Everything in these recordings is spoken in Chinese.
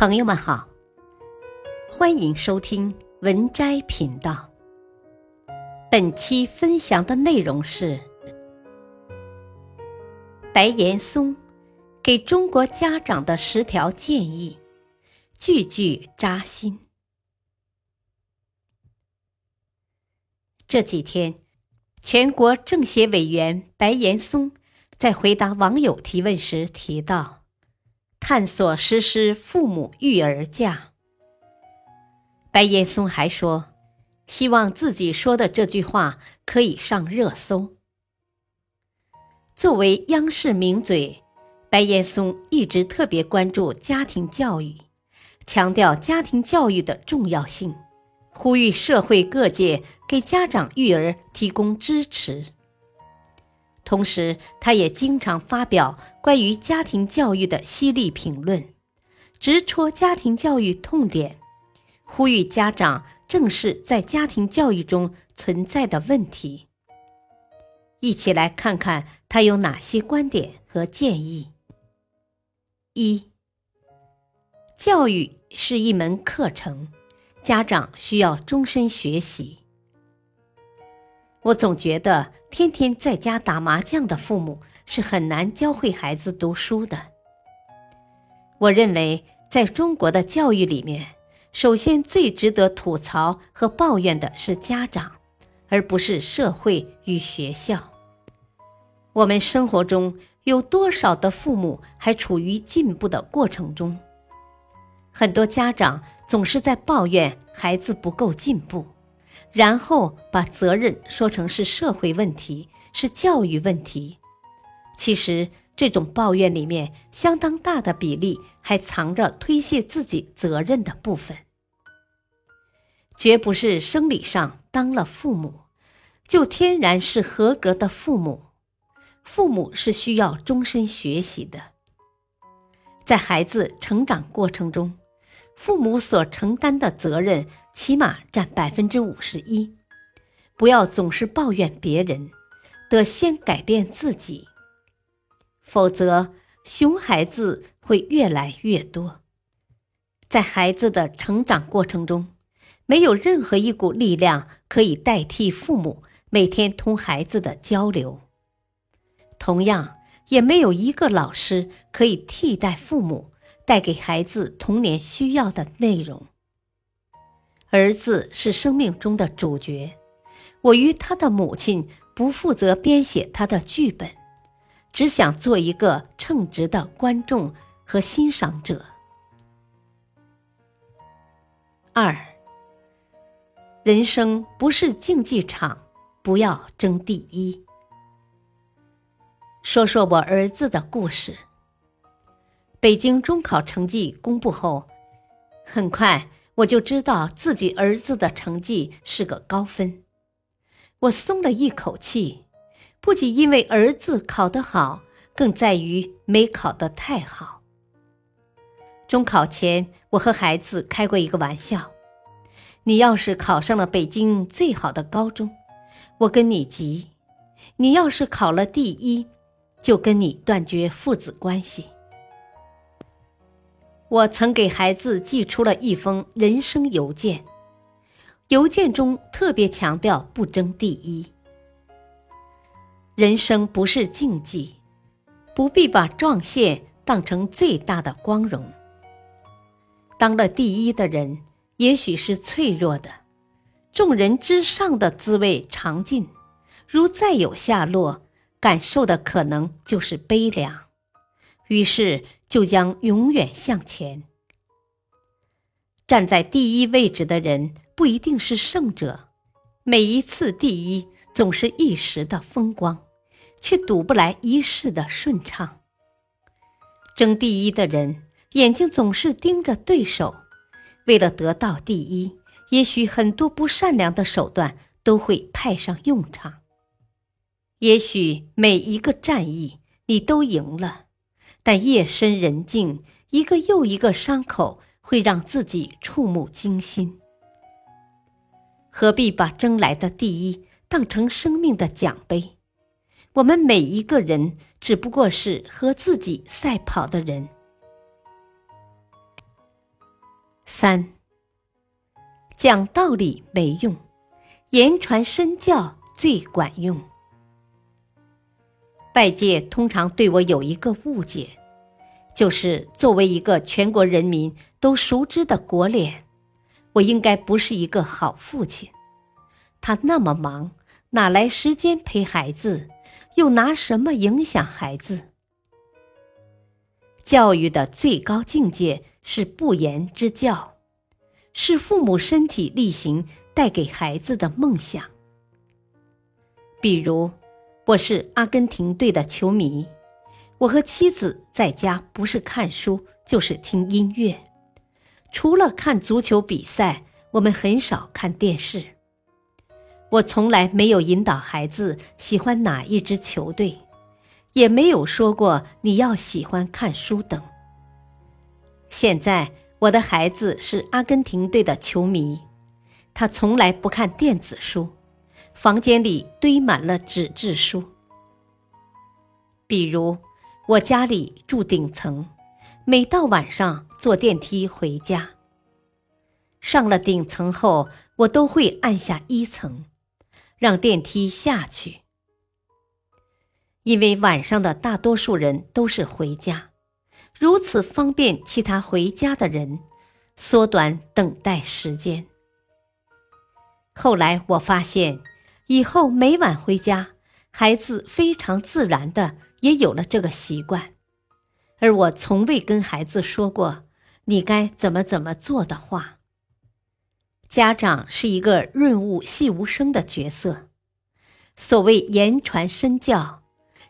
朋友们好，欢迎收听文摘频道。本期分享的内容是白岩松给中国家长的十条建议，句句扎心。这几天，全国政协委员白岩松在回答网友提问时提到。探索实施父母育儿假。白岩松还说，希望自己说的这句话可以上热搜。作为央视名嘴，白岩松一直特别关注家庭教育，强调家庭教育的重要性，呼吁社会各界给家长育儿提供支持。同时，他也经常发表关于家庭教育的犀利评论，直戳家庭教育痛点，呼吁家长正视在家庭教育中存在的问题。一起来看看他有哪些观点和建议。一、教育是一门课程，家长需要终身学习。我总觉得天天在家打麻将的父母是很难教会孩子读书的。我认为，在中国的教育里面，首先最值得吐槽和抱怨的是家长，而不是社会与学校。我们生活中有多少的父母还处于进步的过程中？很多家长总是在抱怨孩子不够进步。然后把责任说成是社会问题，是教育问题。其实，这种抱怨里面相当大的比例还藏着推卸自己责任的部分。绝不是生理上当了父母，就天然是合格的父母。父母是需要终身学习的，在孩子成长过程中。父母所承担的责任起码占百分之五十一，不要总是抱怨别人，得先改变自己，否则熊孩子会越来越多。在孩子的成长过程中，没有任何一股力量可以代替父母每天同孩子的交流，同样也没有一个老师可以替代父母。带给孩子童年需要的内容。儿子是生命中的主角，我与他的母亲不负责编写他的剧本，只想做一个称职的观众和欣赏者。二，人生不是竞技场，不要争第一。说说我儿子的故事。北京中考成绩公布后，很快我就知道自己儿子的成绩是个高分，我松了一口气。不仅因为儿子考得好，更在于没考得太好。中考前，我和孩子开过一个玩笑：你要是考上了北京最好的高中，我跟你急；你要是考了第一，就跟你断绝父子关系。我曾给孩子寄出了一封人生邮件，邮件中特别强调不争第一。人生不是竞技，不必把撞线当成最大的光荣。当了第一的人，也许是脆弱的，众人之上的滋味尝尽，如再有下落，感受的可能就是悲凉。于是。就将永远向前。站在第一位置的人不一定是胜者，每一次第一总是一时的风光，却赌不来一世的顺畅。争第一的人眼睛总是盯着对手，为了得到第一，也许很多不善良的手段都会派上用场。也许每一个战役你都赢了。但夜深人静，一个又一个伤口会让自己触目惊心。何必把争来的第一当成生命的奖杯？我们每一个人只不过是和自己赛跑的人。三，讲道理没用，言传身教最管用。外界通常对我有一个误解，就是作为一个全国人民都熟知的国脸，我应该不是一个好父亲。他那么忙，哪来时间陪孩子？又拿什么影响孩子？教育的最高境界是不言之教，是父母身体力行带给孩子的梦想。比如。我是阿根廷队的球迷，我和妻子在家不是看书就是听音乐，除了看足球比赛，我们很少看电视。我从来没有引导孩子喜欢哪一支球队，也没有说过你要喜欢看书等。现在我的孩子是阿根廷队的球迷，他从来不看电子书。房间里堆满了纸质书。比如，我家里住顶层，每到晚上坐电梯回家。上了顶层后，我都会按下一层，让电梯下去，因为晚上的大多数人都是回家，如此方便其他回家的人，缩短等待时间。后来我发现。以后每晚回家，孩子非常自然的也有了这个习惯，而我从未跟孩子说过“你该怎么怎么做”的话。家长是一个润物细无声的角色，所谓言传身教，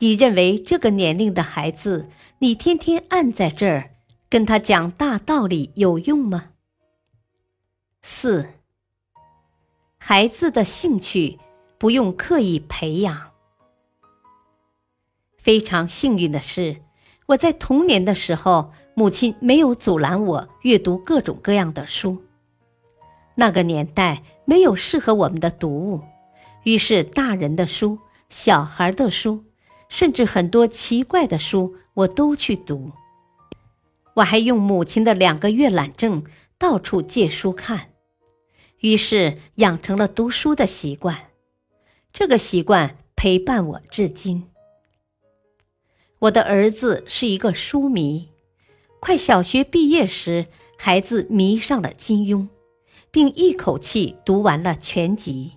你认为这个年龄的孩子，你天天按在这儿跟他讲大道理有用吗？四，孩子的兴趣。不用刻意培养。非常幸运的是，我在童年的时候，母亲没有阻拦我阅读各种各样的书。那个年代没有适合我们的读物，于是大人的书、小孩的书，甚至很多奇怪的书，我都去读。我还用母亲的两个阅览证到处借书看，于是养成了读书的习惯。这个习惯陪伴我至今。我的儿子是一个书迷，快小学毕业时，孩子迷上了金庸，并一口气读完了全集。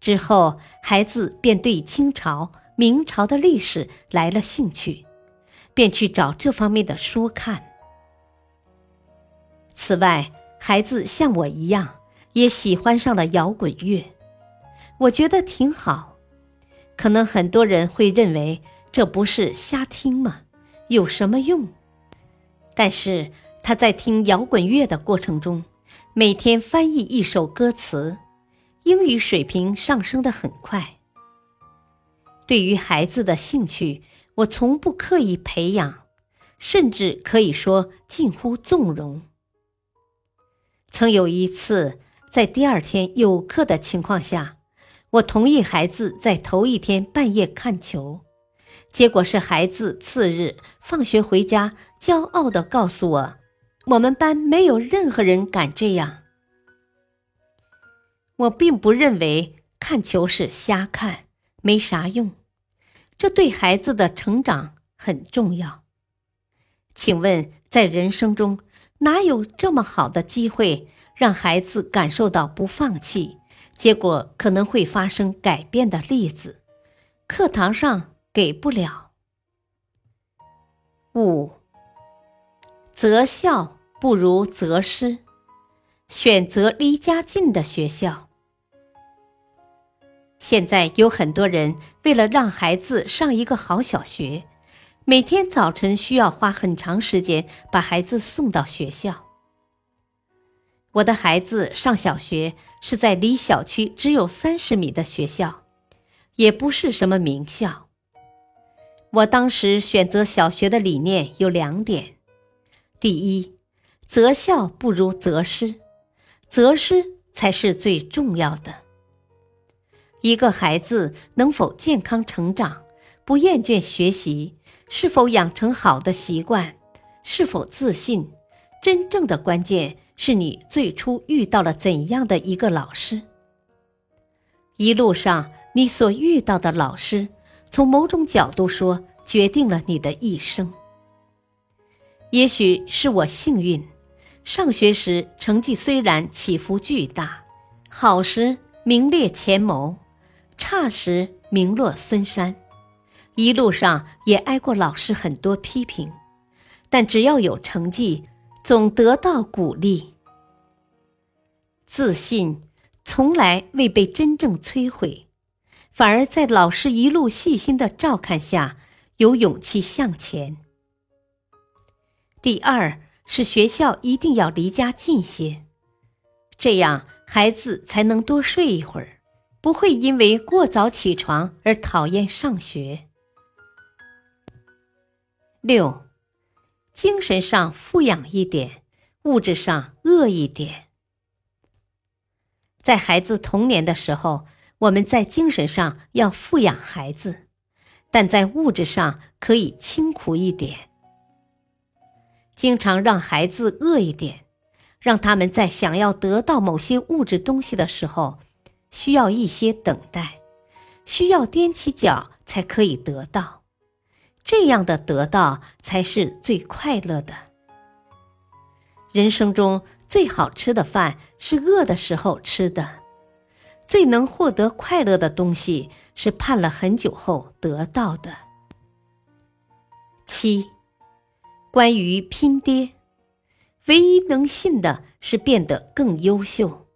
之后，孩子便对清朝、明朝的历史来了兴趣，便去找这方面的书看。此外，孩子像我一样，也喜欢上了摇滚乐。我觉得挺好，可能很多人会认为这不是瞎听吗？有什么用？但是他在听摇滚乐的过程中，每天翻译一首歌词，英语水平上升的很快。对于孩子的兴趣，我从不刻意培养，甚至可以说近乎纵容。曾有一次，在第二天有课的情况下。我同意孩子在头一天半夜看球，结果是孩子次日放学回家，骄傲地告诉我：“我们班没有任何人敢这样。”我并不认为看球是瞎看，没啥用，这对孩子的成长很重要。请问，在人生中哪有这么好的机会让孩子感受到不放弃？结果可能会发生改变的例子，课堂上给不了。五，择校不如择师，选择离家近的学校。现在有很多人为了让孩子上一个好小学，每天早晨需要花很长时间把孩子送到学校。我的孩子上小学是在离小区只有三十米的学校，也不是什么名校。我当时选择小学的理念有两点：第一，择校不如择师，择师才是最重要的。一个孩子能否健康成长，不厌倦学习，是否养成好的习惯，是否自信。真正的关键是你最初遇到了怎样的一个老师。一路上你所遇到的老师，从某种角度说，决定了你的一生。也许是我幸运，上学时成绩虽然起伏巨大，好时名列前茅，差时名落孙山。一路上也挨过老师很多批评，但只要有成绩，总得到鼓励。自信从来未被真正摧毁，反而在老师一路细心的照看下，有勇气向前。第二是学校一定要离家近些，这样孩子才能多睡一会儿，不会因为过早起床而讨厌上学。六，精神上富养一点，物质上饿一点。在孩子童年的时候，我们在精神上要富养孩子，但在物质上可以清苦一点。经常让孩子饿一点，让他们在想要得到某些物质东西的时候，需要一些等待，需要踮起脚才可以得到。这样的得到才是最快乐的。人生中最好吃的饭是饿的时候吃的，最能获得快乐的东西是盼了很久后得到的。七，关于拼爹，唯一能信的是变得更优秀。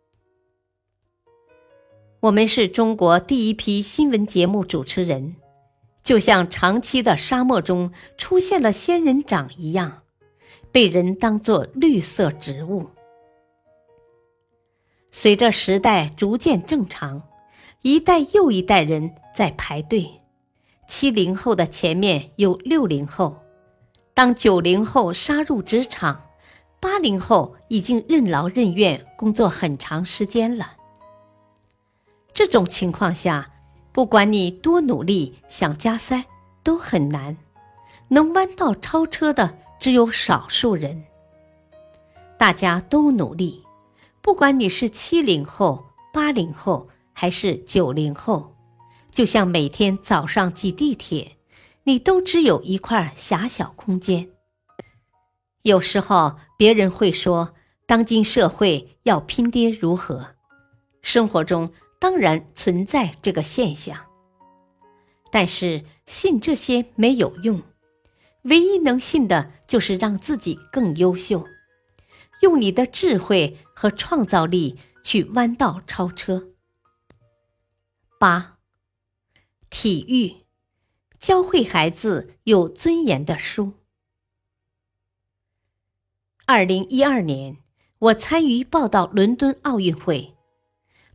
我们是中国第一批新闻节目主持人。就像长期的沙漠中出现了仙人掌一样，被人当作绿色植物。随着时代逐渐正常，一代又一代人在排队。七零后的前面有六零后，当九零后杀入职场，八零后已经任劳任怨工作很长时间了。这种情况下。不管你多努力，想加塞都很难。能弯道超车的只有少数人。大家都努力，不管你是七零后、八零后还是九零后，就像每天早上挤地铁，你都只有一块狭小空间。有时候别人会说，当今社会要拼爹如何？生活中。当然存在这个现象，但是信这些没有用，唯一能信的就是让自己更优秀，用你的智慧和创造力去弯道超车。八，体育，教会孩子有尊严的书。二零一二年，我参与报道伦敦奥运会。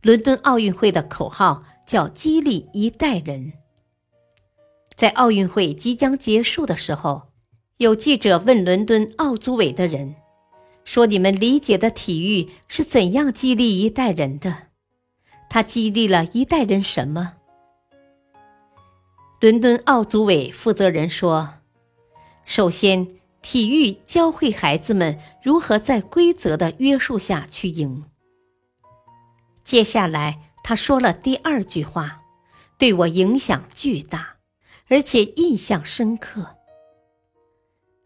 伦敦奥运会的口号叫“激励一代人”。在奥运会即将结束的时候，有记者问伦敦奥组委的人：“说你们理解的体育是怎样激励一代人的？他激励了一代人什么？”伦敦奥组委负责人说：“首先，体育教会孩子们如何在规则的约束下去赢。”接下来，他说了第二句话，对我影响巨大，而且印象深刻。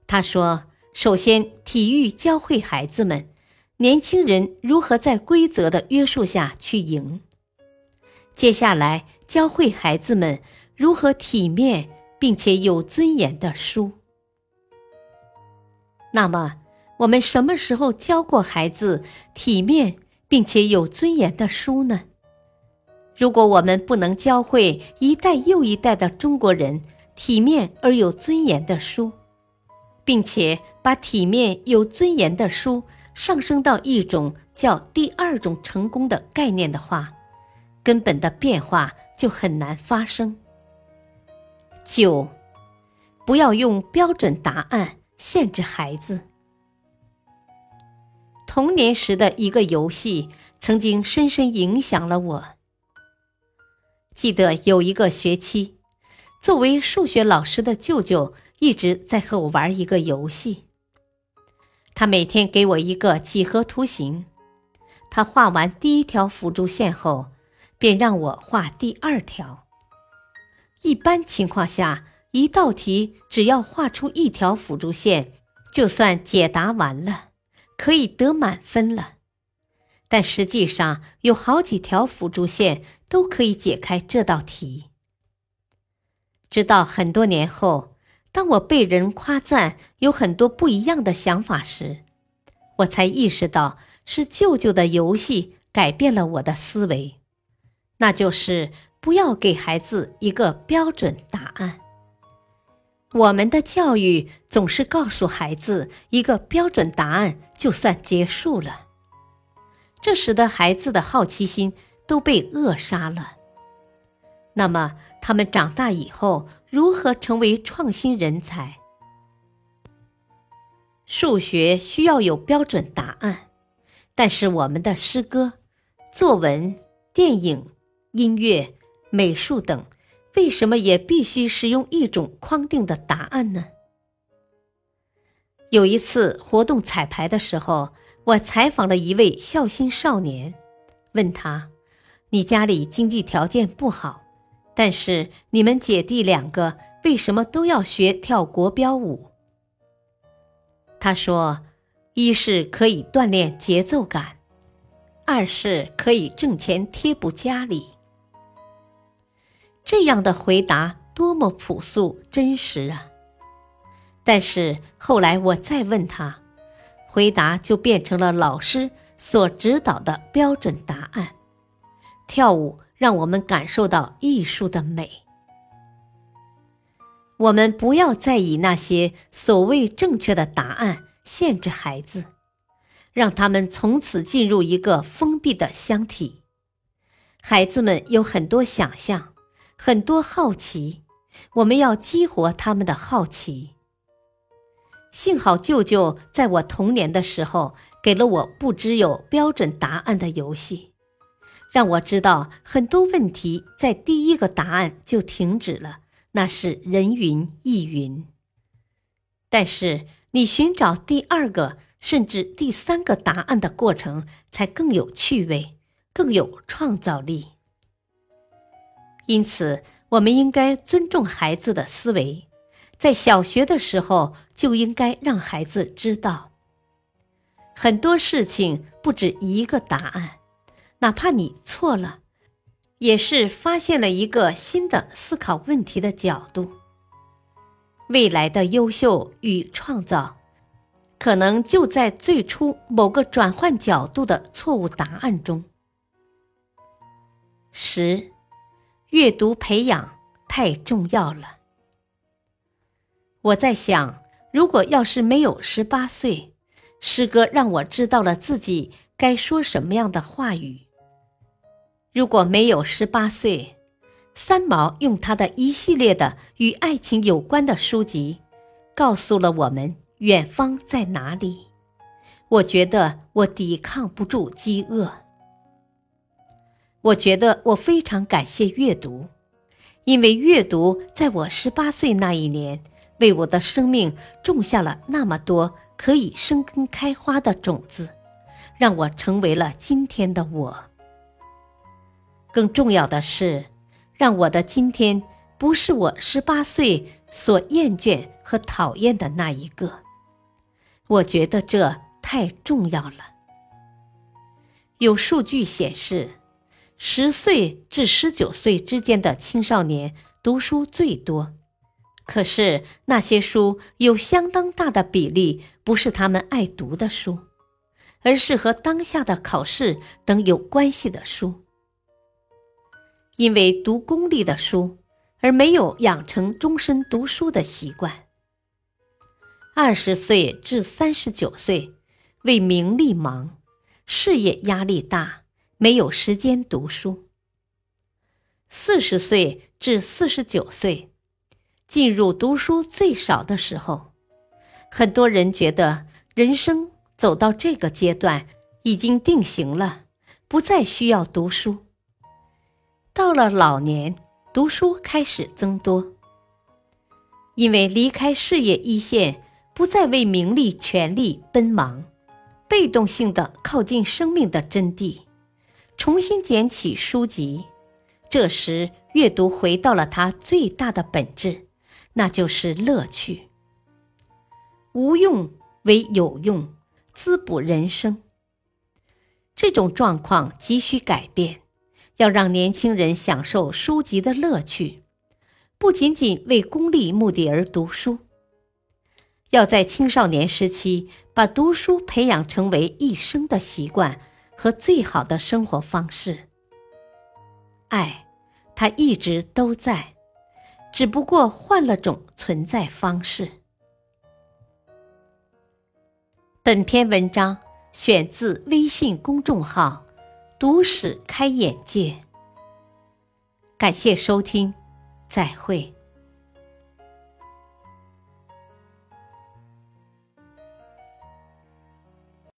他说：“首先，体育教会孩子们、年轻人如何在规则的约束下去赢。接下来，教会孩子们如何体面并且有尊严的输。那么，我们什么时候教过孩子体面？”并且有尊严的书呢？如果我们不能教会一代又一代的中国人体面而有尊严的书，并且把体面有尊严的书上升到一种叫第二种成功的概念的话，根本的变化就很难发生。九，不要用标准答案限制孩子。童年时的一个游戏，曾经深深影响了我。记得有一个学期，作为数学老师的舅舅一直在和我玩一个游戏。他每天给我一个几何图形。他画完第一条辅助线后，便让我画第二条。一般情况下，一道题只要画出一条辅助线，就算解答完了，可以得满分了。但实际上，有好几条辅助线都可以解开这道题。直到很多年后，当我被人夸赞有很多不一样的想法时，我才意识到是舅舅的游戏改变了我的思维，那就是不要给孩子一个标准答案。我们的教育总是告诉孩子一个标准答案就算结束了。这使得孩子的好奇心都被扼杀了。那么，他们长大以后如何成为创新人才？数学需要有标准答案，但是我们的诗歌、作文、电影、音乐、美术等，为什么也必须使用一种框定的答案呢？有一次活动彩排的时候。我采访了一位孝心少年，问他：“你家里经济条件不好，但是你们姐弟两个为什么都要学跳国标舞？”他说：“一是可以锻炼节奏感，二是可以挣钱贴补家里。”这样的回答多么朴素真实啊！但是后来我再问他。回答就变成了老师所指导的标准答案。跳舞让我们感受到艺术的美。我们不要再以那些所谓正确的答案限制孩子，让他们从此进入一个封闭的箱体。孩子们有很多想象，很多好奇，我们要激活他们的好奇。幸好舅舅在我童年的时候给了我不知有标准答案的游戏，让我知道很多问题在第一个答案就停止了，那是人云亦云。但是你寻找第二个甚至第三个答案的过程才更有趣味，更有创造力。因此，我们应该尊重孩子的思维。在小学的时候就应该让孩子知道，很多事情不止一个答案，哪怕你错了，也是发现了一个新的思考问题的角度。未来的优秀与创造，可能就在最初某个转换角度的错误答案中。十，阅读培养太重要了。我在想，如果要是没有十八岁，诗歌让我知道了自己该说什么样的话语；如果没有十八岁，三毛用他的一系列的与爱情有关的书籍，告诉了我们远方在哪里，我觉得我抵抗不住饥饿。我觉得我非常感谢阅读，因为阅读在我十八岁那一年。为我的生命种下了那么多可以生根开花的种子，让我成为了今天的我。更重要的是，让我的今天不是我十八岁所厌倦和讨厌的那一个。我觉得这太重要了。有数据显示，十岁至十九岁之间的青少年读书最多。可是那些书有相当大的比例不是他们爱读的书，而是和当下的考试等有关系的书。因为读功利的书，而没有养成终身读书的习惯。二十岁至三十九岁，为名利忙，事业压力大，没有时间读书。四十岁至四十九岁。进入读书最少的时候，很多人觉得人生走到这个阶段已经定型了，不再需要读书。到了老年，读书开始增多，因为离开事业一线，不再为名利权利奔忙，被动性的靠近生命的真谛，重新捡起书籍。这时，阅读回到了它最大的本质，那就是乐趣。无用为有用，滋补人生。这种状况急需改变，要让年轻人享受书籍的乐趣，不仅仅为功利目的而读书。要在青少年时期把读书培养成为一生的习惯和最好的生活方式。爱，它一直都在，只不过换了种存在方式。本篇文章选自微信公众号“读史开眼界”，感谢收听，再会。